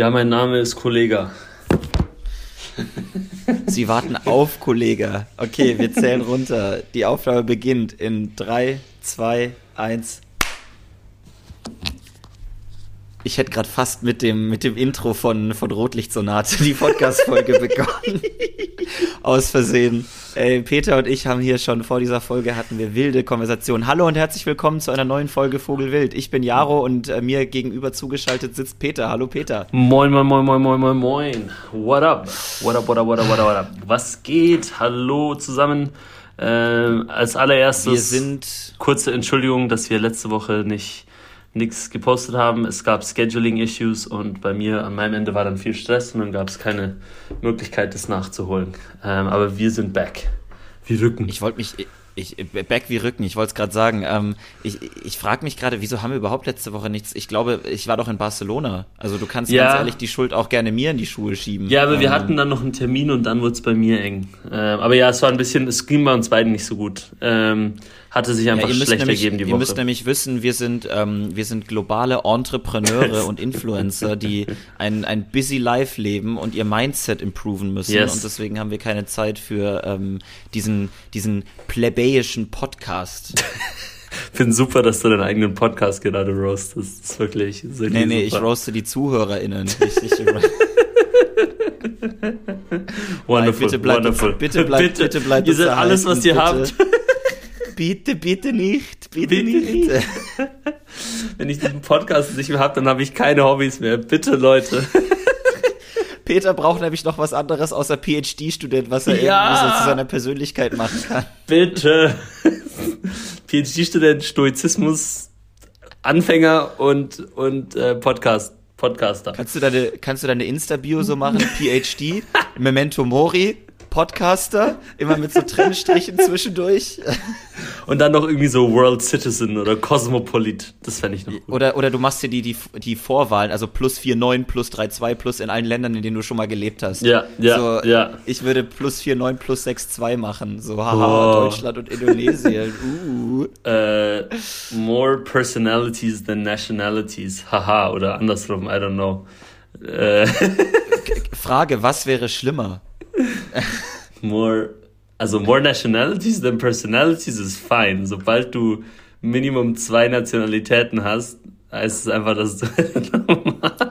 Ja, mein Name ist Kollega. Sie warten auf, Kollege. Okay, wir zählen runter. Die Aufnahme beginnt in 3, 2, 1. Ich hätte gerade fast mit dem, mit dem Intro von, von Rotlichtsonate die Podcast-Folge begonnen. Aus Versehen. Ey, Peter und ich haben hier schon vor dieser Folge hatten wir wilde Konversationen. Hallo und herzlich willkommen zu einer neuen Folge Vogelwild. Ich bin Jaro und äh, mir gegenüber zugeschaltet sitzt Peter. Hallo Peter. Moin, moin, moin, moin, moin, moin, moin. What up? What up, what up, what up, what up, what up? Was geht? Hallo zusammen. Ähm, als allererstes Wir sind kurze Entschuldigung, dass wir letzte Woche nicht nichts gepostet haben. Es gab Scheduling-Issues und bei mir an meinem Ende war dann viel Stress und dann gab es keine Möglichkeit, das nachzuholen. Ähm, aber wir sind back. Wir rücken. Ich wollte mich, ich, back wie Rücken, ich wollte es gerade sagen. Ähm, ich ich frage mich gerade, wieso haben wir überhaupt letzte Woche nichts? Ich glaube, ich war doch in Barcelona. Also du kannst Ja. ganz ehrlich die Schuld auch gerne mir in die Schuhe schieben. Ja, aber wir Ähm, hatten dann noch einen Termin und dann wurde es bei mir eng. Ähm, aber ja, es war ein bisschen, es ging bei uns beiden nicht so gut. Hatte sich Ja, einfach ihr müsst, schlecht nämlich, ergeben die ihr Woche. müsst nämlich wissen, wir sind, ähm, wir sind globale Entrepreneure und Influencer, die ein, ein busy Life leben und ihr Mindset improven müssen. Yes. Und deswegen haben wir keine Zeit für ähm, diesen, diesen plebejischen Podcast. finde super, dass du deinen eigenen Podcast gerade roastest. Das ist wirklich, das ist wirklich Nee, nee, ich super. roaste die ZuhörerInnen. Ich, ich, Wonderful, bitte bleibt wonderful. bitte bleibt- bitte bleibt Ihr seid alles, was ihr bitte. habt. Bitte, bitte nicht. Bitte, Bitte nicht. nicht. Wenn ich diesen Podcast nicht mehr habe, dann habe ich keine Hobbys mehr. Bitte, Leute. Peter braucht nämlich noch was anderes außer PhD-Student, was er Ja. irgendwie so zu seiner Persönlichkeit machen kann. Bitte. PhD-Student, Stoizismus, Anfänger und, und äh, Podcast, Podcaster. Kannst du deine, kannst du deine Insta-Bio so machen? PhD, Memento Mori, Podcaster, immer mit so Trennstrichen zwischendurch. Und dann noch irgendwie so World Citizen oder Cosmopolit. Das fände ich noch gut. Oder, oder du machst dir die, die, die Vorwahlen, also plus 4,9, plus 3,2, plus in allen Ländern, in denen du schon mal gelebt hast. Ja, ja, so, ja. Ich würde plus 4,9, plus 6,2 machen. So, haha, Oh. Deutschland und Indonesien. Uh. Äh, more personalities than nationalities. Haha, oder andersrum, I don't know. Äh, Frage, was wäre schlimmer? more, also more nationalities than personalities ist fine. Sobald du Minimum zwei Nationalitäten hast, es einfach, dass du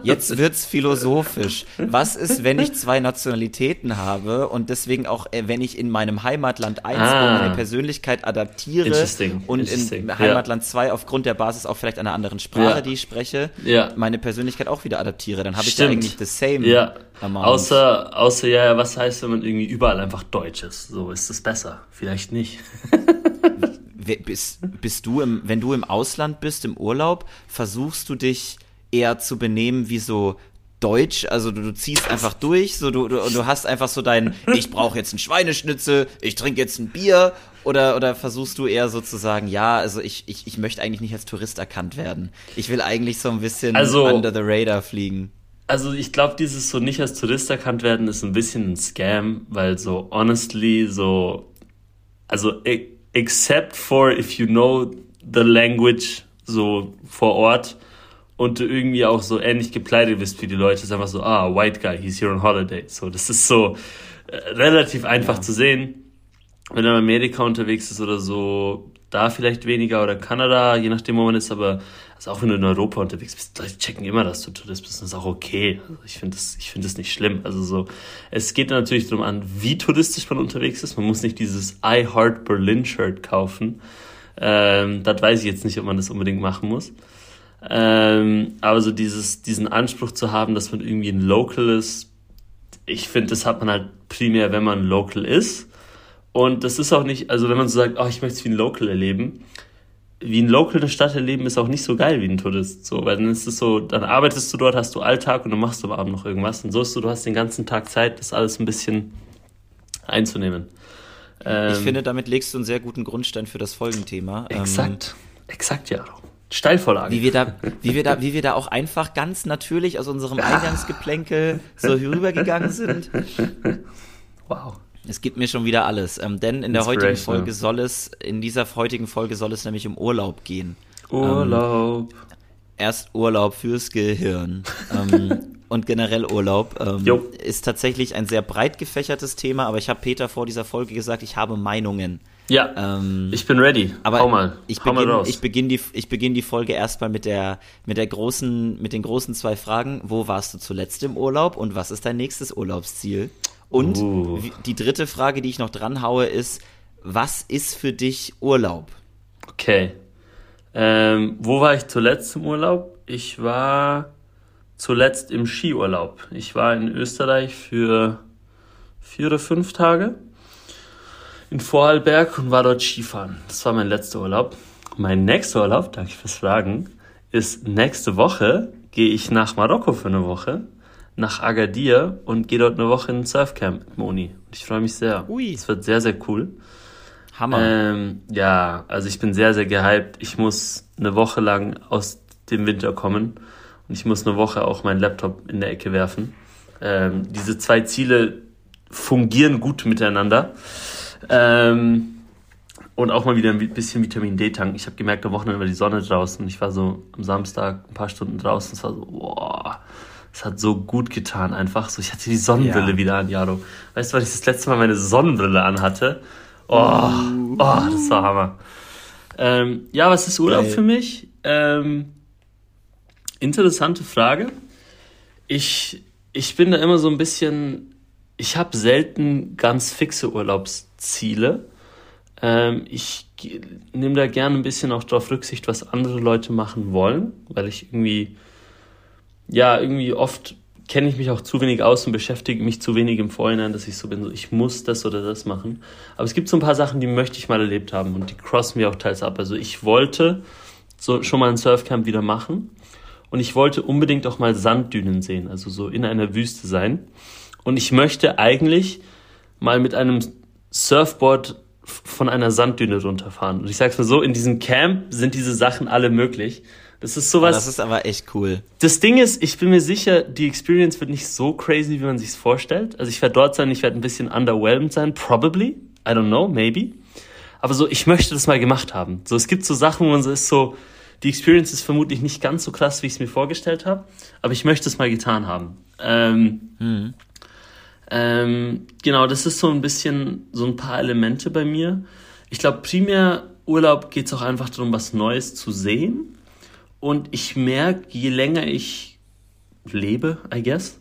Jetzt wird's philosophisch. Was ist, wenn ich zwei Nationalitäten habe und deswegen auch, äh, wenn ich in meinem Heimatland 1 Ah. meine Persönlichkeit adaptiere Interesting, und interesting, in ja. Heimatland 2 aufgrund der Basis auch vielleicht einer anderen Sprache, Ja. die ich spreche, Ja. meine Persönlichkeit auch wieder adaptiere, dann habe ich ja Stimmt. eigentlich the same Ja, amount. außer, außer, ja, ja, was heißt, wenn man irgendwie überall einfach Deutsch ist? So, ist es besser? Vielleicht nicht. Bist, bist du im, wenn du im Ausland bist, im Urlaub, versuchst du dich eher zu benehmen wie so Deutsch, also du, du ziehst einfach durch, so du, du, und du hast einfach so dein, ich brauche jetzt einen Schweineschnitzel, ich trinke jetzt ein Bier, oder, oder versuchst du eher so zu sagen, ja, also ich, ich, ich möchte eigentlich nicht als Tourist erkannt werden. Ich will eigentlich so ein bisschen Also- under the radar fliegen. Also ich glaube, dieses so nicht als Tourist erkannt werden ist ein bisschen ein Scam, weil so honestly so, also e except for if you know the language so vor Ort und du irgendwie auch so ähnlich gekleidet bist wie die Leute, ist einfach so, ah, white guy, he's here on holiday. So, das ist so äh, relativ einfach Ja. zu sehen. Wenn du in Amerika unterwegs ist oder so, da vielleicht weniger oder Kanada, je nachdem, wo man ist, aber also auch wenn du in Europa unterwegs bist, Leute checken immer, dass du Tourist bist, das ist auch okay. Also ich finde das, ich das nicht schlimm. Also so, es geht natürlich darum an, wie touristisch man unterwegs ist. Man muss nicht dieses I Heart Berlin Shirt kaufen. Ähm, das weiß ich jetzt nicht, ob man das unbedingt machen muss. Ähm, aber so dieses, diesen Anspruch zu haben, dass man irgendwie ein Local ist, ich finde, das hat man halt primär, wenn man Local ist. Und das ist auch nicht, also wenn man so sagt, oh, ich möchte es wie ein Local erleben, wie ein Local eine Stadt erleben ist auch nicht so geil wie ein Tourist. So, weil dann ist es so, dann arbeitest du dort, hast du Alltag und dann machst du am Abend noch irgendwas. Und so ist so, du hast den ganzen Tag Zeit, das alles ein bisschen einzunehmen. Ähm, Ich finde, damit legst du einen sehr guten Grundstein für das Folgenthema. Ähm, exakt, exakt, ja. Steilvorlage. Wie wir da, wie wir da, wie wir da auch einfach ganz natürlich aus unserem Eingangsgeplänkel so rübergegangen sind. wow. Es gibt mir schon wieder alles. Ähm, denn in der heutigen. Folge soll es, in dieser heutigen Folge soll es nämlich um Urlaub gehen. Urlaub. Erst Urlaub fürs Gehirn. ähm, und generell Urlaub ähm, ist tatsächlich ein sehr breit gefächertes Thema, aber ich habe Peter vor dieser Folge gesagt, ich habe Meinungen. Ja, Ähm, ich bin ready. aber Hau mal. ich beginne beginn die, ich beginn die Folge erstmal mit der, mit der großen, mit den großen zwei Fragen. Wo warst du zuletzt im Urlaub und was ist dein nächstes Urlaubsziel? Und Uh. die dritte Frage, die ich noch dran haue, ist, was ist für dich Urlaub? Okay. Ähm, wo war ich zuletzt im Urlaub? Ich war zuletzt im Skiurlaub. Ich war in Österreich für vier oder fünf Tage in Vorarlberg und war dort Skifahren. Das war mein letzter Urlaub. Mein nächster Urlaub, danke fürs Fragen, ist nächste Woche gehe ich nach Marokko für eine Woche, nach Agadir und gehe dort eine Woche in ein Surfcamp mit Moni. Und ich freue mich sehr. Ui. Es wird sehr, sehr cool. Hammer. Ähm, ja, also ich bin sehr, sehr gehypt. Ich muss eine Woche lang aus dem Winter kommen und ich muss eine Woche auch meinen Laptop in der Ecke werfen. Ähm, diese zwei Ziele fungieren gut miteinander. Ähm, und auch mal wieder ein bisschen Vitamin D tanken. Ich habe gemerkt, am Wochenende war die Sonne draußen. Ich war so am Samstag ein paar Stunden draußen. Es war so, boah, es hat so gut getan einfach. So, ich hatte die Sonnenbrille Ja. wieder an, Jaro. Weißt du, wann ich das letzte Mal meine Sonnenbrille anhatte? Oh, oh, das war Hammer. Ähm, ja, was ist Urlaub Geil. für mich? Ähm, interessante Frage. Ich, ich bin da immer so ein bisschen, ich habe selten ganz fixe Urlaubsziele. Ähm, ich nehme da gerne ein bisschen auch darauf Rücksicht, was andere Leute machen wollen, weil ich irgendwie, ja, irgendwie oft kenne ich mich auch zu wenig aus und beschäftige mich zu wenig im Vorhinein, dass ich so bin, so ich muss das oder das machen. Aber es gibt so ein paar Sachen, die möchte ich mal erlebt haben und die crossen mir auch teils ab. Also ich wollte so schon mal ein Surfcamp wieder machen und ich wollte unbedingt auch mal Sanddünen sehen, also so in einer Wüste sein. Und ich möchte eigentlich mal mit einem Surfboard von einer Sanddüne runterfahren. Und ich sag's mal so, in diesem Camp sind diese Sachen alle möglich. Das ist sowas. das ist aber echt cool. Das Ding ist, ich bin mir sicher, die Experience wird nicht so crazy, wie man sich's vorstellt. Also ich werde dort sein, ich werde ein bisschen underwhelmed sein, probably. I don't know, maybe. Aber so, ich möchte das mal gemacht haben. So, es gibt so Sachen, wo man so ist so, die Experience ist vermutlich nicht ganz so krass, wie ich es mir vorgestellt habe, aber ich möchte es mal getan haben. Ähm, ähm, genau, das ist so ein bisschen so ein paar Elemente bei mir. Ich glaube, primär Urlaub geht es auch einfach darum, was Neues zu sehen. Und ich merke, je länger ich lebe, I guess,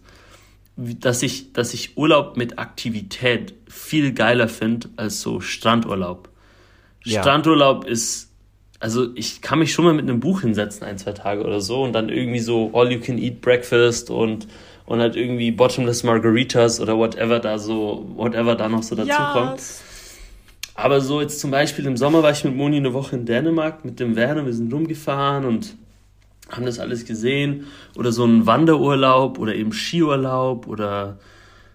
dass ich, dass ich Urlaub mit Aktivität viel geiler finde als so Strandurlaub. Ja. Strandurlaub ist, also ich kann mich schon mal mit einem Buch hinsetzen, ein, zwei Tage oder so, und dann irgendwie so All You Can Eat Breakfast und, und halt irgendwie Bottomless Margaritas oder whatever da so, whatever da noch so dazu kommt. Aber so jetzt zum Beispiel im Sommer war ich mit Moni eine Woche in Dänemark mit dem Van und wir sind rumgefahren und haben das alles gesehen. Oder so ein Wanderurlaub oder eben Skiurlaub oder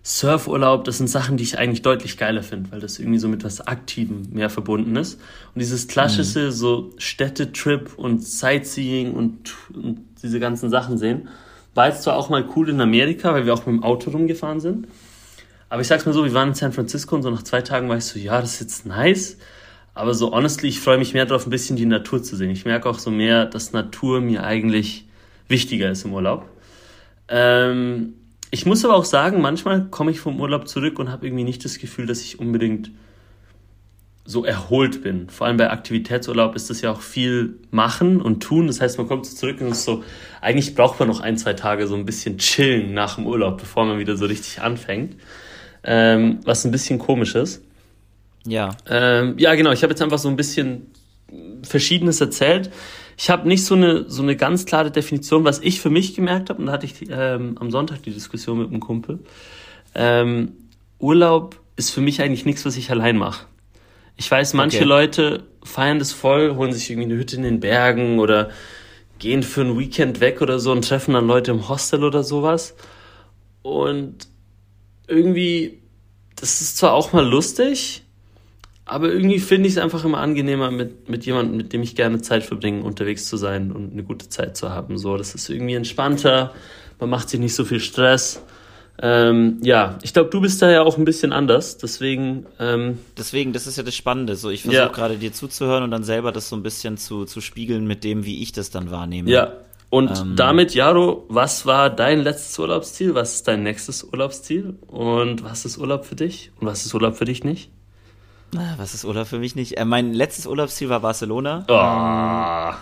Surfurlaub. Das sind Sachen, die ich eigentlich deutlich geiler finde, weil das irgendwie so mit was Aktivem mehr verbunden ist. Und dieses klassische so Städtetrip und Sightseeing und, und diese ganzen Sachen sehen, war jetzt zwar auch mal cool in Amerika, weil wir auch mit dem Auto rumgefahren sind. Aber ich sag's mal so, wir waren in San Francisco und so nach zwei Tagen war ich so, ja, das ist jetzt nice. Aber so honestly, ich freue mich mehr darauf, ein bisschen die Natur zu sehen. Ich merke auch so mehr, dass Natur mir eigentlich wichtiger ist im Urlaub. Ähm, ich muss aber auch sagen, manchmal komme ich vom Urlaub zurück und habe irgendwie nicht das Gefühl, dass ich unbedingt so erholt bin. Vor allem bei Aktivitätsurlaub ist das ja auch viel machen und tun. Das heißt, man kommt zurück und ist so, eigentlich braucht man noch ein, zwei Tage so ein bisschen chillen nach dem Urlaub, bevor man wieder so richtig anfängt. Ähm, was ein bisschen komisch ist. Ja. Ähm, ja, genau. Ich habe jetzt einfach so ein bisschen Verschiedenes erzählt. Ich habe nicht so eine, so eine ganz klare Definition, was ich für mich gemerkt habe. Und da hatte ich ähm, am Sonntag die Diskussion mit einem Kumpel. Ähm, Urlaub ist für mich eigentlich nichts, was ich allein mache. Ich weiß, manche Okay. Leute feiern das voll, holen sich irgendwie eine Hütte in den Bergen oder gehen für ein Weekend weg oder so und treffen dann Leute im Hostel oder sowas. Und irgendwie, das ist zwar auch mal lustig, aber irgendwie finde ich es einfach immer angenehmer, mit, mit jemandem, mit dem ich gerne Zeit verbringe, unterwegs zu sein und eine gute Zeit zu haben. So, das ist irgendwie entspannter, man macht sich nicht so viel Stress. Ähm, ja, ich glaube, du bist da ja auch ein bisschen anders, deswegen, ähm, Deswegen, das ist ja das Spannende. So, ich versuche Ja. gerade dir zuzuhören und dann selber das so ein bisschen zu, zu spiegeln mit dem, wie ich das dann wahrnehme. ja. Und ähm, damit, Jaro, was war dein letztes Urlaubsziel? Was ist dein nächstes Urlaubsziel? Und was ist Urlaub für dich? Und was ist Urlaub für dich nicht? Was ist Urlaub für mich nicht? Äh, mein letztes Urlaubsziel war Barcelona. Oh,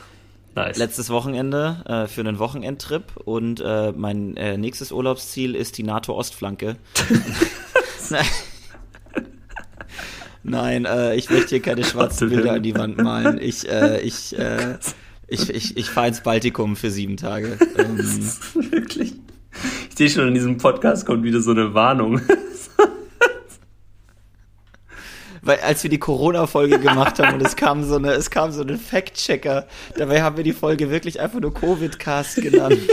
nice. Letztes Wochenende äh, für einen Wochenendtrip. Und äh, mein äh, nächstes Urlaubsziel ist die NATO-Ostflanke. Nein, äh, ich möchte hier keine schwarzen Bilder an die Wand malen. Ich, äh, ich, ich, ich, ich fahre ins Baltikum für sieben Tage. Ähm, Wirklich? Ich sehe schon, in diesem Podcast kommt wieder so eine Warnung. Weil als wir die Corona-Folge gemacht haben und es kam so eine, es kam so ein Fact-Checker, dabei haben wir die Folge wirklich einfach nur Covid-Cast genannt.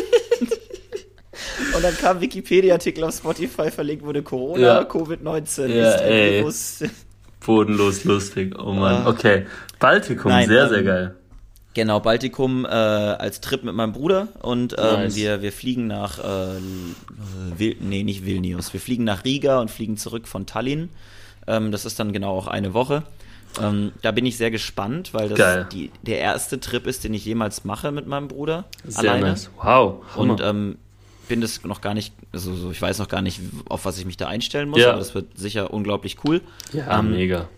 Und dann kam Wikipedia-Artikel auf Spotify verlinkt wurde Corona, ja. Covid-19 ja, ist Virus. Bodenlos lustig. Oh Mann. Ah. Okay. Baltikum, Nein, sehr, ähm, sehr geil. Genau, Baltikum äh, als Trip mit meinem Bruder und ähm, nice. wir, wir fliegen nach, äh, Vil nee, nicht Vilnius, wir fliegen nach Riga und fliegen zurück von Tallinn. Ähm, das ist dann genau auch eine Woche. Ähm, da bin ich sehr gespannt, weil das die, der erste Trip ist, den ich jemals mache mit meinem Bruder. Sehr alleine. nice. Wow. Hammer. Und ähm, bin das noch gar nicht, also so, ich weiß noch gar nicht, auf was ich mich da einstellen muss, ja. aber das wird sicher unglaublich cool. Ja, ähm, mega.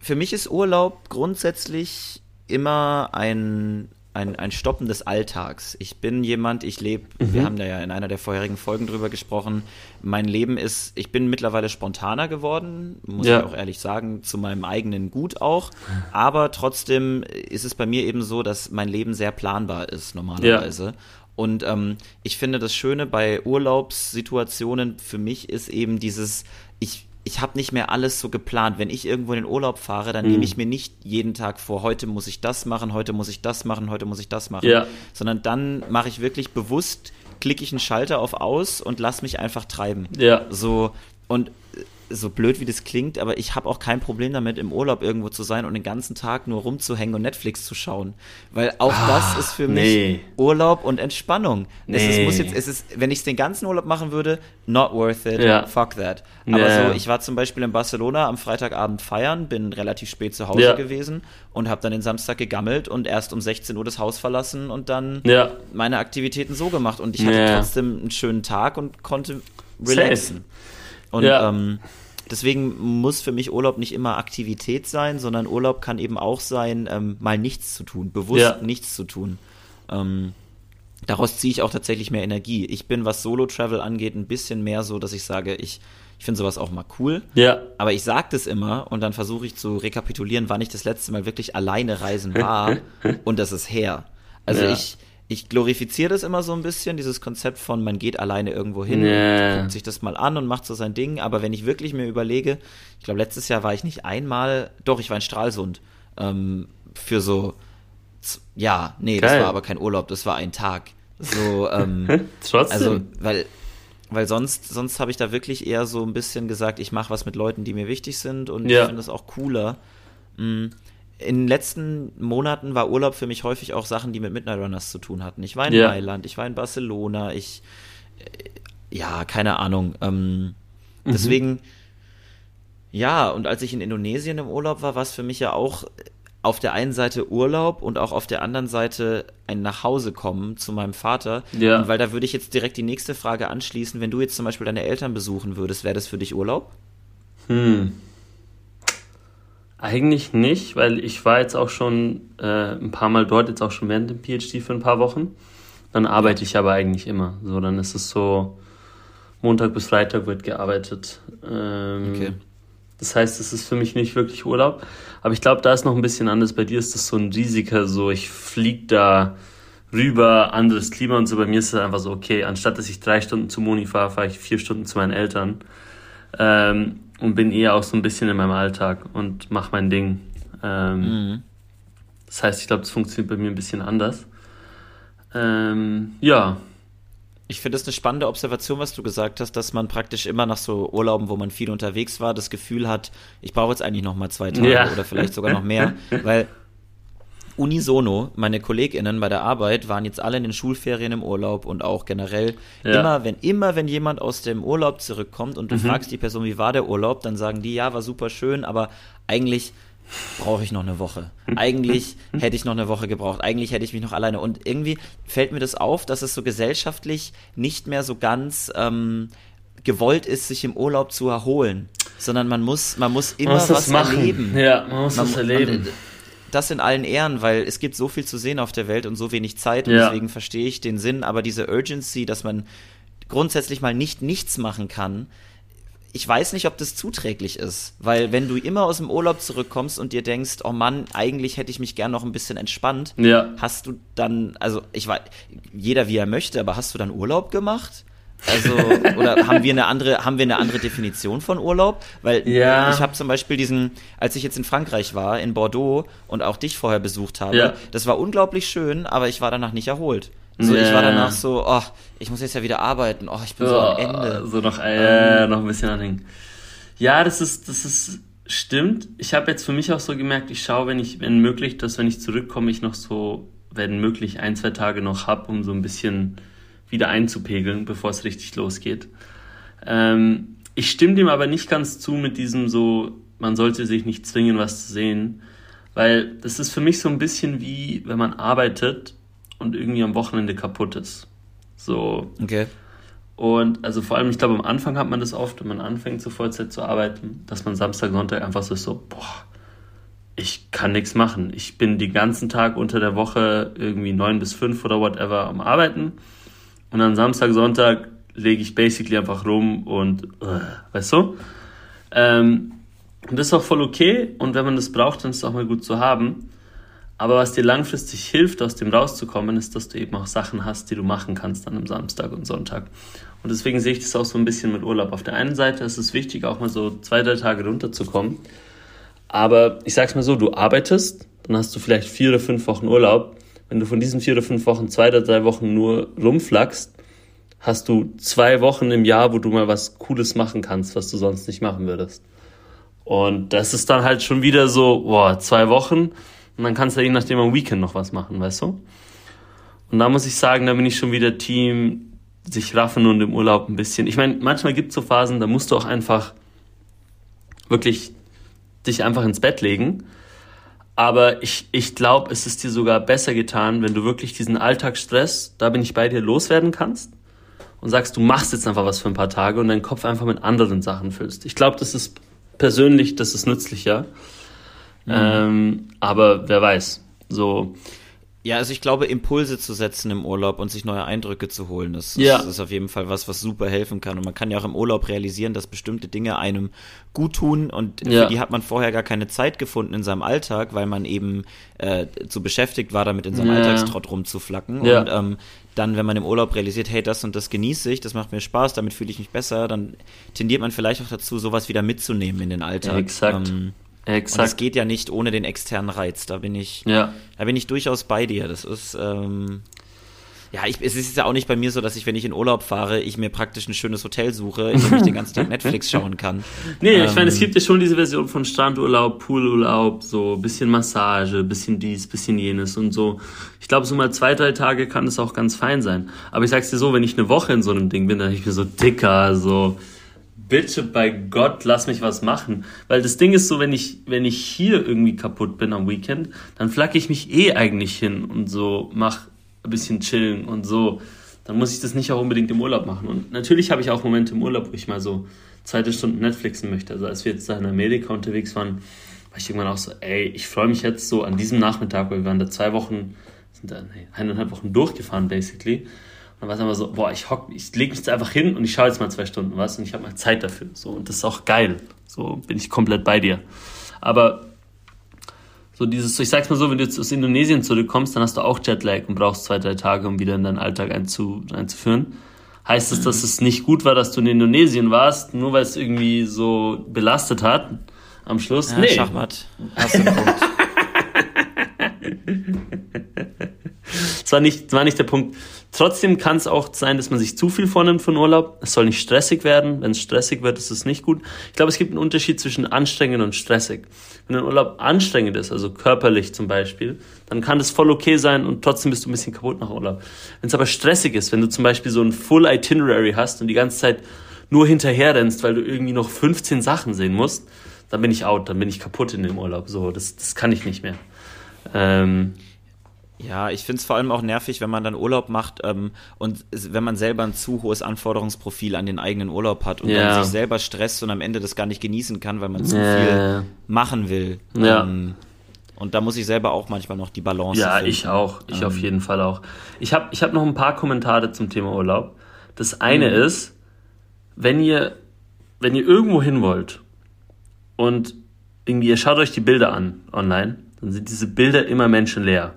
Für mich ist Urlaub grundsätzlich immer ein, ein, ein Stoppen des Alltags. Ich bin jemand, ich lebe, mhm. wir haben da ja in einer der vorherigen Folgen drüber gesprochen, mein Leben ist, ich bin mittlerweile spontaner geworden, muss ja. ich auch ehrlich sagen, zu meinem eigenen Gut auch, aber trotzdem ist es bei mir eben so, dass mein Leben sehr planbar ist normalerweise. Ja. Und ähm, ich finde das Schöne bei Urlaubssituationen für mich ist eben dieses, ich, ich habe nicht mehr alles so geplant. Wenn ich irgendwo in den Urlaub fahre, dann mhm. nehme ich mir nicht jeden Tag vor, heute muss ich das machen, heute muss ich das machen, heute muss ich das machen, ja. sondern dann mache ich wirklich bewusst, klicke ich einen Schalter auf aus und lass mich einfach treiben. Ja. So und so blöd wie das klingt, aber ich habe auch kein Problem damit, im Urlaub irgendwo zu sein und den ganzen Tag nur rumzuhängen und Netflix zu schauen. Weil auch ah, das ist für nee. mich Urlaub und Entspannung. Nee. Es ist, muss jetzt, es ist, wenn ich es den ganzen Urlaub machen würde, not worth it, ja. fuck that. Aber ja. so, ich war zum Beispiel in Barcelona am Freitagabend feiern, bin relativ spät zu Hause ja. gewesen und habe dann den Samstag gegammelt und erst um 16 Uhr das Haus verlassen und dann meine Aktivitäten so gemacht. Und ich hatte trotzdem einen schönen Tag und konnte relaxen. Safe. Und ja. ähm, deswegen muss für mich Urlaub nicht immer Aktivität sein, sondern Urlaub kann eben auch sein, ähm, mal nichts zu tun, bewusst ja. nichts zu tun. Ähm, daraus ziehe ich auch tatsächlich mehr Energie. Ich bin, was Solo-Travel angeht, ein bisschen mehr so, dass ich sage, ich, ich finde sowas auch mal cool. Ja. Aber ich sage das immer und dann versuche ich zu rekapitulieren, wann ich das letzte Mal wirklich alleine reisen war und das ist her. Also ja. ich ich glorifiziere das immer so ein bisschen, dieses Konzept von man geht alleine irgendwo hin yeah. und guckt sich das mal an und macht so sein Ding. Aber wenn ich wirklich mir überlege, ich glaube, letztes Jahr war ich nicht einmal, doch, ich war in Stralsund ähm, für so, ja, nee, Geil. das war aber kein Urlaub, das war ein Tag. So, ähm, Trotzdem. Also, weil, weil sonst, sonst habe ich da wirklich eher so ein bisschen gesagt, ich mache was mit Leuten, die mir wichtig sind und ja. ich finde das auch cooler. Mhm in den letzten Monaten war Urlaub für mich häufig auch Sachen, die mit Midnight Runners zu tun hatten. Ich war in ja. Mailand, ich war in Barcelona, ich, äh, ja, keine Ahnung. Ähm, mhm. Deswegen, ja, und als ich in Indonesien im Urlaub war, war es für mich ja auch auf der einen Seite Urlaub und auch auf der anderen Seite ein Nachhausekommen zu meinem Vater. Ja. Und weil da würde ich jetzt direkt die nächste Frage anschließen. Wenn du jetzt zum Beispiel deine Eltern besuchen würdest, wäre das für dich Urlaub? Hm. Eigentlich nicht, weil ich war jetzt auch schon äh, ein paar Mal dort, jetzt auch schon während dem PhD für ein paar Wochen. Dann arbeite ich aber eigentlich immer. So, dann ist es so, Montag bis Freitag wird gearbeitet. Ähm, okay. Das heißt, es ist für mich nicht wirklich Urlaub. Aber ich glaube, da ist noch ein bisschen anders. Bei dir ist das so ein Risiker, so ich fliege da rüber, anderes Klima und so. Bei mir ist es einfach so, okay, anstatt dass ich drei Stunden zu Moni fahre, fahre ich vier Stunden zu meinen Eltern. Ähm, und bin eher auch so ein bisschen in meinem Alltag und mache mein Ding. Ähm, mhm. Das heißt, ich glaube, das funktioniert bei mir ein bisschen anders. Ähm, ja. Ich finde es eine spannende Observation, was du gesagt hast, dass man praktisch immer nach so Urlauben, wo man viel unterwegs war, das Gefühl hat, ich brauche jetzt eigentlich noch mal zwei Tage ja. oder vielleicht sogar noch mehr, weil unisono, meine KollegInnen bei der Arbeit waren jetzt alle in den Schulferien im Urlaub und auch generell ja. immer, wenn, immer, wenn jemand aus dem Urlaub zurückkommt und du mhm. fragst die Person, wie war der Urlaub, dann sagen die, ja, war super schön, aber eigentlich brauche ich noch eine Woche. Eigentlich hätte ich noch eine Woche gebraucht. Eigentlich hätte ich mich noch alleine. Und irgendwie fällt mir das auf, dass es so gesellschaftlich nicht mehr so ganz ähm, gewollt ist, sich im Urlaub zu erholen, sondern man muss, man muss immer man muss was erleben. Ja, man muss man, was erleben. Man, das in allen Ehren, weil es gibt so viel zu sehen auf der Welt und so wenig Zeit und ja. deswegen verstehe ich den Sinn, aber diese Urgency, dass man grundsätzlich mal nicht nichts machen kann, ich weiß nicht, ob das zuträglich ist, weil wenn du immer aus dem Urlaub zurückkommst und dir denkst, oh Mann, eigentlich hätte ich mich gern noch ein bisschen entspannt, ja. hast du dann, also ich weiß, jeder wie er möchte, aber hast du dann Urlaub gemacht? Also, oder haben wir eine andere, haben wir eine andere Definition von Urlaub? Weil ja. ich habe zum Beispiel diesen, als ich jetzt in Frankreich war, in Bordeaux und auch dich vorher besucht habe, ja. das war unglaublich schön, aber ich war danach nicht erholt. So, ja. ich war danach so, oh, ich muss jetzt ja wieder arbeiten, oh, ich bin oh, so am Ende. So noch, äh, ähm, noch ein bisschen anhängen. Ja, das ist, das ist, stimmt. Ich habe jetzt für mich auch so gemerkt, ich schaue, wenn ich, wenn möglich, dass wenn ich zurückkomme, ich noch so, wenn möglich, ein, zwei Tage noch hab, um so ein bisschen wieder einzupegeln, bevor es richtig losgeht. Ähm, ich stimme dem aber nicht ganz zu mit diesem so, man sollte sich nicht zwingen, was zu sehen, weil das ist für mich so ein bisschen wie, wenn man arbeitet und irgendwie am Wochenende kaputt ist. So. Okay. Und also vor allem, ich glaube, am Anfang hat man das oft, wenn man anfängt zur Vollzeit zu arbeiten, dass man Samstag, Sonntag einfach so ist, so, boah, ich kann nichts machen. Ich bin den ganzen Tag unter der Woche irgendwie neun bis fünf oder whatever am Arbeiten und dann Samstag, Sonntag lege ich basically einfach rum und, uh, weißt du? Ähm, und das ist auch voll okay. Und wenn man das braucht, dann ist es auch mal gut zu haben. Aber was dir langfristig hilft, aus dem rauszukommen, ist, dass du eben auch Sachen hast, die du machen kannst dann am Samstag und Sonntag. Und deswegen sehe ich das auch so ein bisschen mit Urlaub. Auf der einen Seite ist es wichtig, auch mal so zwei, drei Tage runterzukommen. Aber ich sag's mal so, du arbeitest, dann hast du vielleicht vier oder fünf Wochen Urlaub wenn du von diesen vier oder fünf Wochen zwei oder drei Wochen nur rumflackst, hast du zwei Wochen im Jahr, wo du mal was Cooles machen kannst, was du sonst nicht machen würdest. Und das ist dann halt schon wieder so, boah, zwei Wochen und dann kannst du je nachdem am Weekend noch was machen, weißt du? Und da muss ich sagen, da bin ich schon wieder Team, sich raffen und im Urlaub ein bisschen. Ich meine, manchmal gibt es so Phasen, da musst du auch einfach wirklich dich einfach ins Bett legen aber ich, ich glaube, es ist dir sogar besser getan, wenn du wirklich diesen Alltagsstress, da bin ich bei dir, loswerden kannst und sagst, du machst jetzt einfach was für ein paar Tage und deinen Kopf einfach mit anderen Sachen füllst. Ich glaube, das ist persönlich, das ist nützlicher. Mhm. Ähm, aber wer weiß. So, ja, also ich glaube, Impulse zu setzen im Urlaub und sich neue Eindrücke zu holen, das, ja. das, ist auf jeden Fall was, was super helfen kann. Und man kann ja auch im Urlaub realisieren, dass bestimmte Dinge einem gut tun und ja. für die hat man vorher gar keine Zeit gefunden in seinem Alltag, weil man eben äh, zu beschäftigt war, damit in seinem ja. Alltagstrott rumzuflacken. Ja. Und ähm, dann, wenn man im Urlaub realisiert, hey, das und das genieße ich, das macht mir Spaß, damit fühle ich mich besser, dann tendiert man vielleicht auch dazu, sowas wieder mitzunehmen in den Alltag. Exakt. Ähm, Exakt. Und es geht ja nicht ohne den externen Reiz. Da bin ich, ja. da bin ich durchaus bei dir. Das ist, ähm, ja, ich, es ist ja auch nicht bei mir so, dass ich, wenn ich in Urlaub fahre, ich mir praktisch ein schönes Hotel suche, in dem ich den ganzen Tag Netflix schauen kann. Nee, ähm, ich meine, es gibt ja schon diese Version von Strandurlaub, Poolurlaub, so bisschen Massage, bisschen dies, bisschen jenes und so. Ich glaube, so mal zwei, drei Tage kann es auch ganz fein sein. Aber ich sag's dir so, wenn ich eine Woche in so einem Ding bin, dann bin ich mir so dicker, so bitte bei Gott, lass mich was machen. Weil das Ding ist so, wenn ich, wenn ich hier irgendwie kaputt bin am Weekend, dann flacke ich mich eh eigentlich hin und so mach ein bisschen chillen und so. Dann muss ich das nicht auch unbedingt im Urlaub machen. Und natürlich habe ich auch Momente im Urlaub, wo ich mal so zweite Stunden Netflixen möchte. Also als wir jetzt da in Amerika unterwegs waren, war ich irgendwann auch so, ey, ich freue mich jetzt so an diesem Nachmittag, weil wir waren da zwei Wochen, sind da eineinhalb Wochen durchgefahren basically dann war es einfach so, boah, ich hock, ich leg mich jetzt einfach hin und ich schaue jetzt mal zwei Stunden was und ich habe mal Zeit dafür. So, und das ist auch geil. So bin ich komplett bei dir. Aber so dieses, ich sag's mal so, wenn du jetzt aus Indonesien zurückkommst, dann hast du auch Jetlag und brauchst zwei, drei Tage, um wieder in deinen Alltag einzu, einzuführen. Heißt das, dass es nicht gut war, dass du in Indonesien warst, nur weil es irgendwie so belastet hat am Schluss? Ja, nee. Schachmatt. Hast du einen Punkt. das war nicht, das war nicht der Punkt. Trotzdem kann es auch sein, dass man sich zu viel vornimmt von Urlaub. Es soll nicht stressig werden. Wenn es stressig wird, ist es nicht gut. Ich glaube, es gibt einen Unterschied zwischen anstrengend und stressig. Wenn ein Urlaub anstrengend ist, also körperlich zum Beispiel, dann kann das voll okay sein und trotzdem bist du ein bisschen kaputt nach Urlaub. Wenn es aber stressig ist, wenn du zum Beispiel so ein Full Itinerary hast und die ganze Zeit nur hinterher rennst, weil du irgendwie noch 15 Sachen sehen musst, dann bin ich out, dann bin ich kaputt in dem Urlaub. So, das, das kann ich nicht mehr. Ähm, ja, ich finde es vor allem auch nervig, wenn man dann Urlaub macht ähm, und wenn man selber ein zu hohes Anforderungsprofil an den eigenen Urlaub hat und ja. dann sich selber stresst und am Ende das gar nicht genießen kann, weil man zu ja. viel machen will. Ja. Ähm, und da muss ich selber auch manchmal noch die Balance Ja, finden. ich auch. Ich ähm. auf jeden Fall auch. Ich habe ich hab noch ein paar Kommentare zum Thema Urlaub. Das eine mhm. ist, wenn ihr, wenn ihr irgendwo hin wollt und irgendwie, ihr schaut euch die Bilder an online, dann sind diese Bilder immer menschenleer.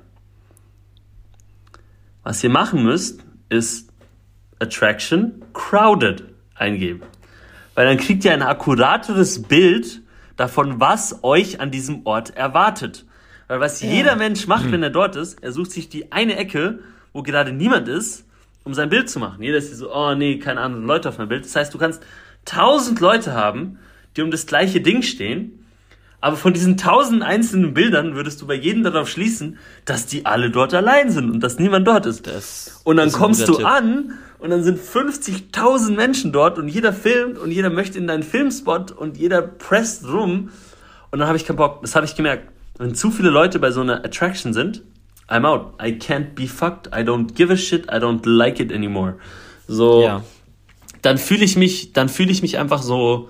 Was ihr machen müsst, ist Attraction Crowded eingeben. Weil dann kriegt ihr ein akkurateres Bild davon, was euch an diesem Ort erwartet. Weil was ja. jeder Mensch macht, hm. wenn er dort ist, er sucht sich die eine Ecke, wo gerade niemand ist, um sein Bild zu machen. Jeder ist so, oh nee, keine anderen Leute auf meinem Bild. Das heißt, du kannst tausend Leute haben, die um das gleiche Ding stehen aber von diesen tausend einzelnen Bildern würdest du bei jedem darauf schließen, dass die alle dort allein sind und dass niemand dort ist. Das und dann kommst du Tipp. an und dann sind 50.000 Menschen dort und jeder filmt und jeder möchte in deinen Filmspot und jeder presst rum. Und dann habe ich keinen Bock. Das habe ich gemerkt. Wenn zu viele Leute bei so einer Attraction sind, I'm out. I can't be fucked. I don't give a shit. I don't like it anymore. So, ja. dann fühle ich mich, dann fühle ich mich einfach so,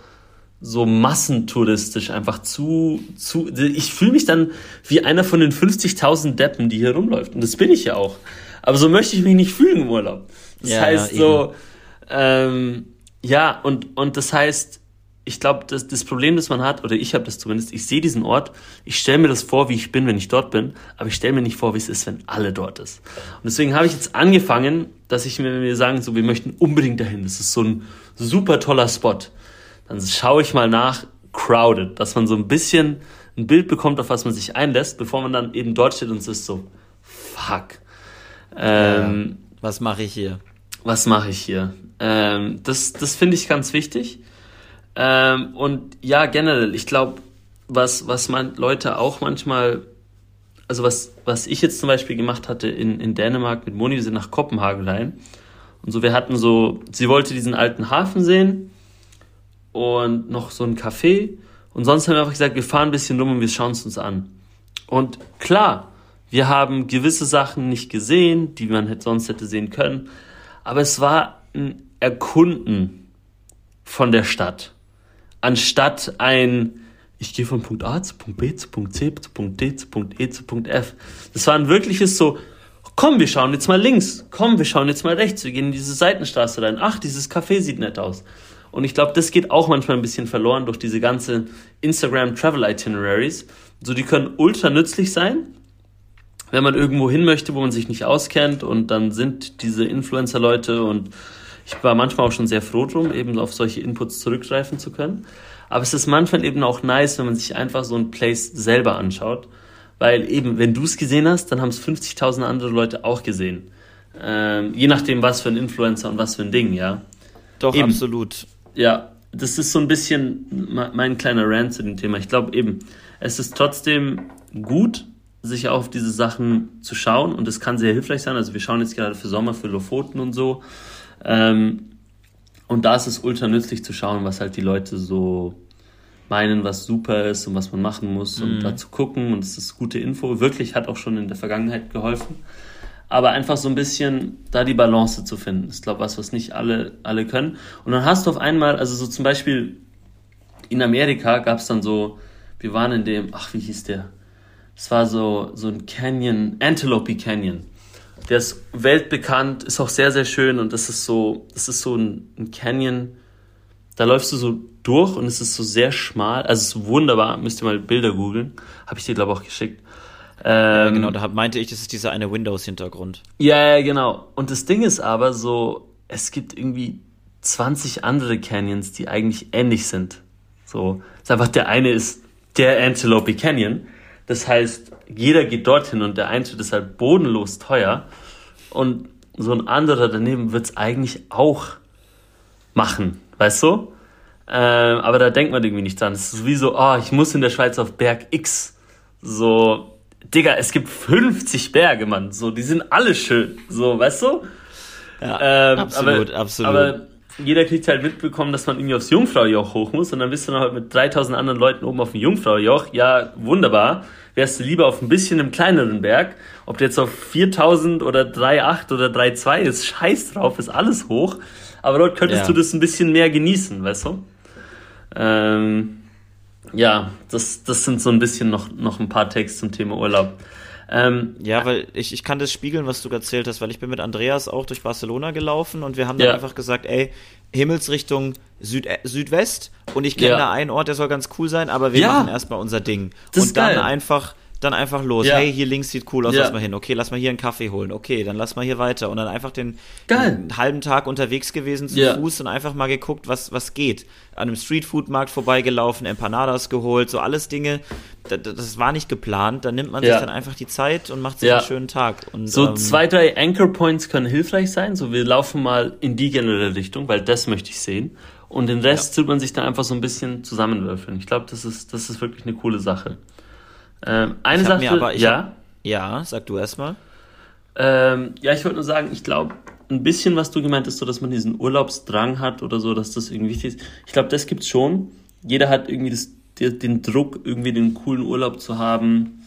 so massentouristisch einfach zu, zu, ich fühle mich dann wie einer von den 50.000 Deppen, die hier rumläuft. Und das bin ich ja auch. Aber so möchte ich mich nicht fühlen im Urlaub. Das ja, heißt ja, so, ähm, ja, und, und das heißt, ich glaube, das, das Problem, das man hat, oder ich habe das zumindest, ich sehe diesen Ort, ich stelle mir das vor, wie ich bin, wenn ich dort bin, aber ich stelle mir nicht vor, wie es ist, wenn alle dort ist. Und deswegen habe ich jetzt angefangen, dass ich mir, mir sagen, so, wir möchten unbedingt dahin. Das ist so ein super toller Spot dann schaue ich mal nach Crowded, dass man so ein bisschen ein Bild bekommt, auf was man sich einlässt, bevor man dann eben dort steht und es ist so, fuck. Ähm, ja, was mache ich hier? Was mache ich hier? Ähm, das das finde ich ganz wichtig. Ähm, und ja, generell, ich glaube, was, was man Leute auch manchmal, also was, was ich jetzt zum Beispiel gemacht hatte in, in Dänemark mit Moni, wir sind nach Kopenhagen rein. Und so, wir hatten so, sie wollte diesen alten Hafen sehen und noch so ein Café. Und sonst haben wir einfach gesagt, wir fahren ein bisschen rum und wir schauen es uns an. Und klar, wir haben gewisse Sachen nicht gesehen, die man sonst hätte sehen können. Aber es war ein Erkunden von der Stadt. Anstatt ein, ich gehe von Punkt A zu Punkt B zu Punkt C zu Punkt D zu Punkt E zu Punkt F. Das war ein wirkliches so, komm, wir schauen jetzt mal links, komm, wir schauen jetzt mal rechts, wir gehen in diese Seitenstraße rein. Ach, dieses Café sieht nett aus. Und ich glaube, das geht auch manchmal ein bisschen verloren durch diese ganze Instagram Travel Itineraries. So, die können ultra nützlich sein, wenn man irgendwo hin möchte, wo man sich nicht auskennt und dann sind diese Influencer-Leute und ich war manchmal auch schon sehr froh drum, eben auf solche Inputs zurückgreifen zu können. Aber es ist manchmal eben auch nice, wenn man sich einfach so ein Place selber anschaut. Weil eben, wenn du es gesehen hast, dann haben es 50.000 andere Leute auch gesehen. Ähm, je nachdem, was für ein Influencer und was für ein Ding, ja. Doch, eben. absolut. Ja, das ist so ein bisschen mein kleiner Rant zu dem Thema. Ich glaube eben, es ist trotzdem gut, sich auf diese Sachen zu schauen und es kann sehr hilfreich sein. Also wir schauen jetzt gerade für Sommer für Lofoten und so. Ähm, und da ist es ultra nützlich zu schauen, was halt die Leute so meinen, was super ist und was man machen muss und mhm. da zu gucken und es ist gute Info. Wirklich hat auch schon in der Vergangenheit geholfen aber einfach so ein bisschen da die Balance zu finden. ist, glaube was, was nicht alle, alle können. Und dann hast du auf einmal, also so zum Beispiel in Amerika gab es dann so, wir waren in dem, ach, wie hieß der? Es war so, so ein Canyon, Antelope Canyon. Der ist weltbekannt, ist auch sehr, sehr schön und das ist so, das ist so ein, ein Canyon, da läufst du so durch und es ist so sehr schmal, also es ist wunderbar, müsst ihr mal Bilder googeln, habe ich dir glaube auch geschickt. Ähm, ja, genau, da meinte ich, das ist dieser eine Windows-Hintergrund. Ja, ja, genau. Und das Ding ist aber so, es gibt irgendwie 20 andere Canyons, die eigentlich ähnlich sind. So, ist einfach der eine ist der Antelope Canyon. Das heißt, jeder geht dorthin und der Eintritt ist halt bodenlos teuer. Und so ein anderer daneben wird es eigentlich auch machen, weißt du? Ähm, aber da denkt man irgendwie nicht dran. Es ist wie so, oh, ich muss in der Schweiz auf Berg X. So, Digga, es gibt 50 Berge, Mann. So, die sind alle schön. So, weißt du? Ja, ähm, absolut, aber, absolut. Aber jeder kriegt halt mitbekommen, dass man irgendwie aufs Jungfraujoch hoch muss und dann bist du noch halt mit 3000 anderen Leuten oben auf dem Jungfraujoch. Ja, wunderbar. Wärst du lieber auf ein bisschen im kleineren Berg, ob du jetzt auf 4000 oder 3,8 oder 3,2 ist, scheiß drauf, ist alles hoch. Aber dort könntest Ja. du das ein bisschen mehr genießen, weißt du? Ähm, ja, das, das sind so ein bisschen noch, noch ein paar Takes zum Thema Urlaub. Ähm, Ja, weil ich, ich kann das spiegeln, was du erzählt hast, weil ich bin mit Andreas auch durch Barcelona gelaufen und wir haben dann Ja. einfach gesagt, ey, Himmelsrichtung Süd Südwest und ich kenne Ja. da einen Ort, der soll ganz cool sein, aber wir Ja. machen erstmal unser Ding. Das und dann geil. einfach dann einfach los. Ja. Hey, hier links sieht cool aus, Ja. lass mal hin. Okay, lass mal hier einen Kaffee holen. Okay, dann lass mal hier weiter. Und dann einfach den, halben Tag unterwegs gewesen zu Ja. Fuß und einfach mal geguckt, was, was geht. An einem Streetfood-Markt vorbeigelaufen, Empanadas geholt, so alles Dinge. Das, das war nicht geplant. Da nimmt man Ja. sich dann einfach die Zeit und macht sich Ja. einen schönen Tag. Und, So ähm, zwei, drei Anchor Points können hilfreich sein. So, wir laufen mal in die generelle Richtung, weil das möchte ich sehen. Und den Rest tut man sich dann einfach so ein bisschen zusammenwürfeln. Ich glaube, das ist, das ist wirklich eine coole Sache. Ähm, eine Sache, mir aber- ich ja. hab- Ja, sag du erstmal. Ähm, ja, ich wollte nur sagen, ich glaube, ein bisschen, was du gemeint hast, so, dass man diesen Urlaubsdrang hat oder so, dass das irgendwie wichtig ist. Ich glaube, das gibt's schon. Jeder hat irgendwie das, den Druck, irgendwie den coolen Urlaub zu haben.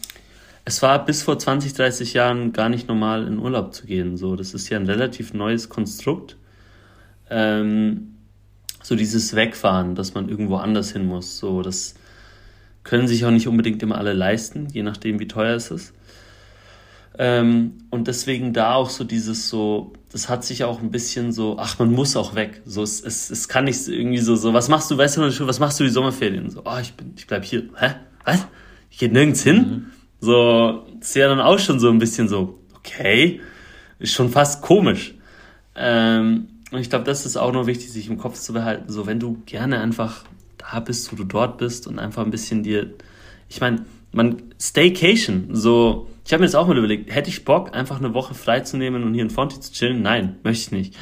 Es war bis vor 20, 30 Jahren gar nicht normal, in Urlaub zu gehen. So, das ist ja ein relativ neues Konstrukt. Ähm, so dieses Wegfahren, dass man irgendwo anders hin muss. So, das können sich auch nicht unbedingt immer alle leisten, je nachdem, wie teuer es ist. Ähm, und deswegen da auch so dieses so, das hat sich auch ein bisschen so, ach, man muss auch weg. So, es, es, es kann nicht so irgendwie so, so, was machst du, weißt du, was machst du die Sommerferien? So, oh, ich bin, ich bleib hier. Hä? Was? Ich geh nirgends hin? So, das ist ja dann auch schon so ein bisschen so, okay, ist schon fast komisch. Ähm, und ich glaube, das ist auch noch wichtig, sich im Kopf zu behalten. So, wenn du gerne einfach da bist, wo du dort bist und einfach ein bisschen dir, ich meine, man, Staycation, so, ich habe mir das auch mal überlegt, hätte ich Bock, einfach eine Woche frei zu nehmen und hier in Fonti zu chillen? Nein, möchte ich nicht.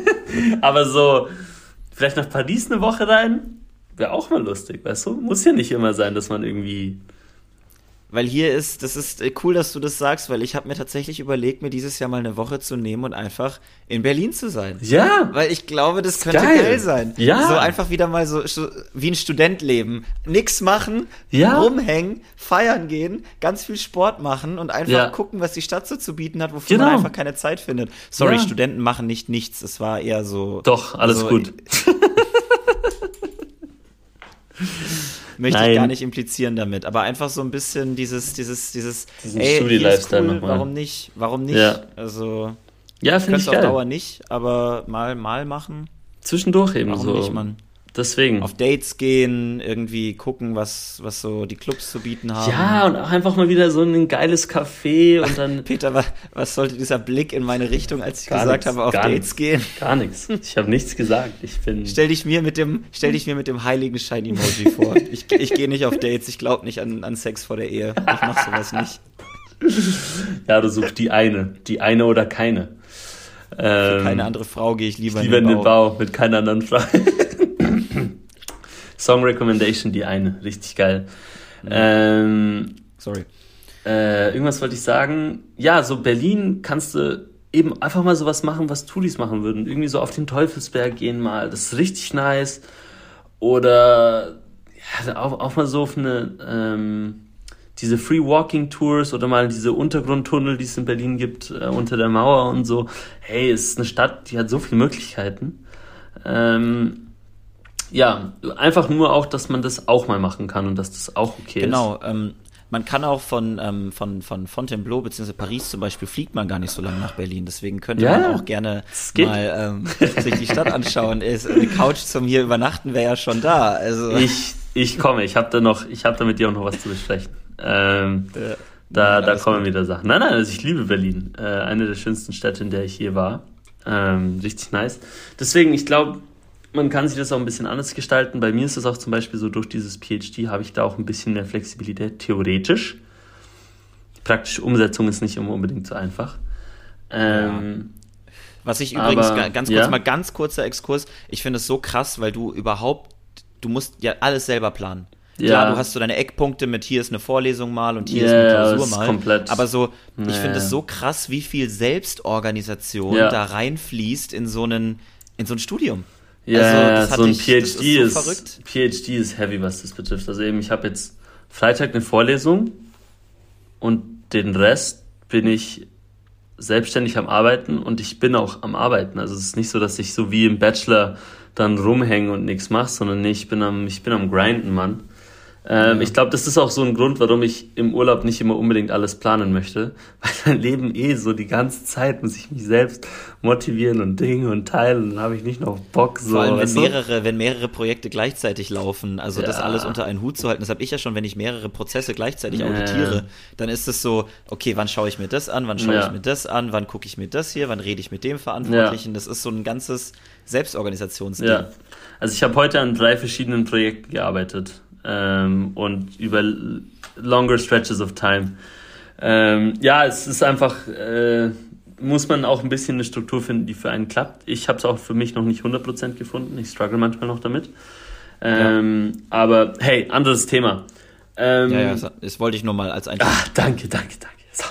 Aber so, vielleicht nach Paris eine Woche rein, wäre auch mal lustig, weißt du? Muss ja nicht immer sein, dass man irgendwie, Weil hier ist, das ist äh, cool, dass du das sagst, weil ich habe mir tatsächlich überlegt, mir dieses Jahr mal eine Woche zu nehmen und einfach in Berlin zu sein. ja, Weil ich glaube, das könnte geil. geil, sein. Ja. So einfach wieder mal so, so wie ein Student leben. Nix machen, Ja. rumhängen, feiern gehen, ganz viel Sport machen und einfach Ja. gucken, was die Stadt so zu bieten hat, wofür Genau. man einfach keine Zeit findet. Sorry, Ja. Studenten machen nicht nichts. Es war eher so. doch, alles so, gut. Möchte Nein. ich gar nicht implizieren damit, aber einfach so ein bisschen dieses, dieses, dieses, Diesen ey, hier ist Studi-Lifestyle cool, nochmal. warum nicht, warum nicht? Ja. Also, Ja, finde ich es auf geil. Dauer nicht, aber mal, mal machen. Zwischendurch eben Warum so. nicht, Mann? Deswegen. Auf Dates gehen, irgendwie gucken, was, was so die Clubs zu bieten haben. Ja, und auch einfach mal wieder so ein geiles Café und dann Peter, was, was sollte dieser Blick in meine Richtung, als ich Gar gesagt nichts, habe, auf Dates nichts. gehen? gar nichts. Ich habe nichts gesagt. Ich bin. Stell dich mir mit dem, stell dich mir mit dem heiligen Schein-Emoji vor. Ich, ich gehe nicht auf Dates, ich glaube nicht an, an Sex vor der Ehe. Ich mach sowas nicht. Ja, du suchst die eine. Die eine oder keine. Ähm, Keine andere Frau gehe ich lieber, Lieber in den Bau. mit keiner anderen Frau. Song Recommendation, die eine. Richtig geil. Ähm, Sorry. Äh, irgendwas wollte ich sagen. Ja, so Berlin kannst du eben einfach mal sowas machen, was Tulis machen würden. Irgendwie so auf den Teufelsberg gehen mal. Das ist richtig nice. Oder ja, auch, auch mal so auf eine ähm, diese Free Walking Tours oder mal diese Untergrundtunnel, die es in Berlin gibt, äh, unter der Mauer und so. Hey, es ist eine Stadt, die hat so viele Möglichkeiten. Ähm, ja, einfach nur auch, dass man das auch mal machen kann und dass das auch okay ist. Genau, ähm, man kann auch von, ähm, von, von Fontainebleau bzw. Paris zum Beispiel fliegt man gar nicht so lange nach Berlin. Deswegen könnte Ja, man auch gerne mal ähm, sich die Stadt anschauen. Ist, eine Couch zum hier übernachten wäre ja schon da. Also Ich, ich komme, ich habe da noch, ich habe da mit dir auch noch was zu besprechen. Ähm, äh, da, da kommen gut. wieder Sachen. Nein, nein, also ich liebe Berlin. Äh, eine der schönsten Städte, in der ich je war. Ähm, richtig nice. Deswegen, ich glaube, man kann sich das auch ein bisschen anders gestalten. Bei mir ist es auch zum Beispiel so, durch dieses PhD habe ich da auch ein bisschen mehr Flexibilität, theoretisch. Praktische Umsetzung ist nicht immer unbedingt so einfach. Ähm, Was ich Aber, übrigens ga- ganz kurz ja. mal ganz kurzer Exkurs. Ich finde es so krass, weil du überhaupt, du musst ja alles selber planen. Ja. Klar, du hast so deine Eckpunkte mit hier ist eine Vorlesung mal und hier ist Ja, eine das Klausur ist mal. komplett- Aber so, ich Ja. finde es so krass, wie viel Selbstorganisation Ja. da reinfließt in so einen, in so ein Studium. Ja, Also, so ein ich- PhD ist ist, so verrückt. PhD ist heavy, was das betrifft. Also eben, ich habe jetzt Freitag eine Vorlesung und den Rest bin ich selbstständig am Arbeiten und ich bin auch am Arbeiten. Also es ist nicht so, dass ich so wie im Bachelor dann rumhänge und nichts mache, sondern nee, ich bin am, ich bin am Grinden, Mann. Ähm. Ich glaube, das ist auch so ein Grund, warum ich im Urlaub nicht immer unbedingt alles planen möchte. Weil mein Leben eh so die ganze Zeit muss ich mich selbst motivieren und Dinge und teilen. Dann habe ich nicht noch Bock so. Vor allem, wenn mehrere, wenn mehrere Projekte gleichzeitig laufen, also das Ja. alles unter einen Hut zu halten, das habe ich ja schon, wenn ich mehrere Prozesse gleichzeitig Ja. auditiere, dann ist es so, okay, wann schaue ich mir das an, wann schaue Ja. ich mir das an, wann gucke ich mir das hier, wann rede ich mit dem Verantwortlichen, das ist so ein ganzes Selbstorganisationsding. Ja. Also ich habe heute an drei verschiedenen Projekten gearbeitet ähm, und über longer stretches of time. Ähm, ja, es ist einfach, äh, muss man auch ein bisschen eine Struktur finden, die für einen klappt. Ich habe es auch für mich noch nicht 100% gefunden. Ich struggle manchmal noch damit. Ähm, Aber hey, anderes Thema. Ähm, Ja, ja, das, wollte ich nur mal als Einstieg. ah, danke, danke, danke. So,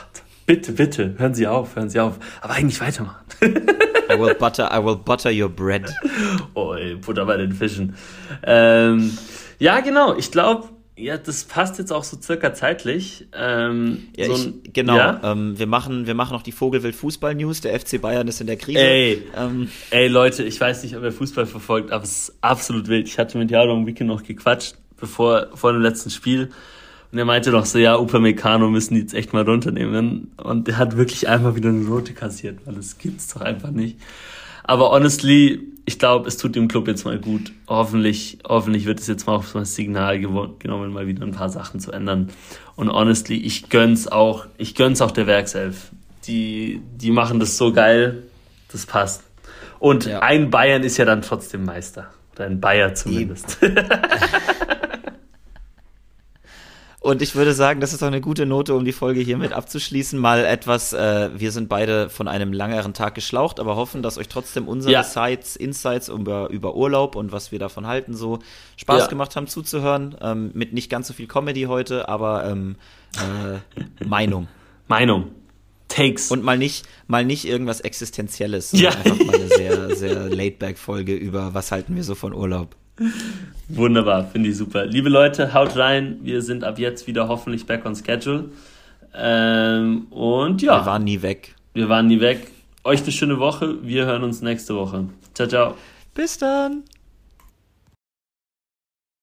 bitte, bitte, hören Sie auf, hören Sie auf. Aber eigentlich weitermachen. I will butter, I will butter your bread. Oh, ey, Butter bei den Fischen. Ähm, ja, genau. Ich glaube, ja, das passt jetzt auch so circa zeitlich. Ähm, Ja, so ich, ein- genau. Ja? Ähm, wir machen, wir machen noch die Vogelwild Fußball News. Der FC Bayern ist in der Krise. Ey. Ähm, Ey, Leute, ich weiß nicht, ob ihr Fußball verfolgt, aber es ist absolut wild. Ich hatte mit Jaro am Weekend noch gequatscht, bevor, vor dem letzten Spiel. Und er meinte noch so, ja, Upamecano müssen die jetzt echt mal runternehmen. Und er hat wirklich einfach wieder eine rote kassiert, weil das gibt's doch einfach nicht. Aber honestly, ich glaube, es tut dem Club jetzt mal gut. Hoffentlich, hoffentlich wird es jetzt mal auf so ein Signal genommen, mal wieder ein paar Sachen zu ändern. Und honestly, ich gönn's auch, ich gönn's auch der Werkself. Die, die machen das so geil, das passt. Und Ja. ein Bayern ist ja dann trotzdem Meister. Oder ein Bayer zumindest. Und ich würde sagen, das ist doch eine gute Note, um die Folge hiermit abzuschließen. Mal etwas, äh, wir sind beide von einem langeren Tag geschlaucht, aber hoffen, dass euch trotzdem unsere Ja. Sites, Insights über, über Urlaub und was wir davon halten, so Spaß Ja. gemacht haben zuzuhören. Ähm, mit nicht ganz so viel Comedy heute, aber ähm, äh, Meinung. Meinung. Takes. Und mal nicht, mal nicht irgendwas Existenzielles. Ja. sondern Einfach mal eine sehr, sehr laid-back-Folge über was halten wir so von Urlaub. Wunderbar, finde ich super. Liebe Leute, haut rein. Wir sind ab jetzt wieder hoffentlich back on schedule. Ähm, und ja, Wir waren nie weg. wir waren nie weg. Euch eine schöne Woche. Wir hören uns nächste Woche. Ciao, ciao. Bis dann.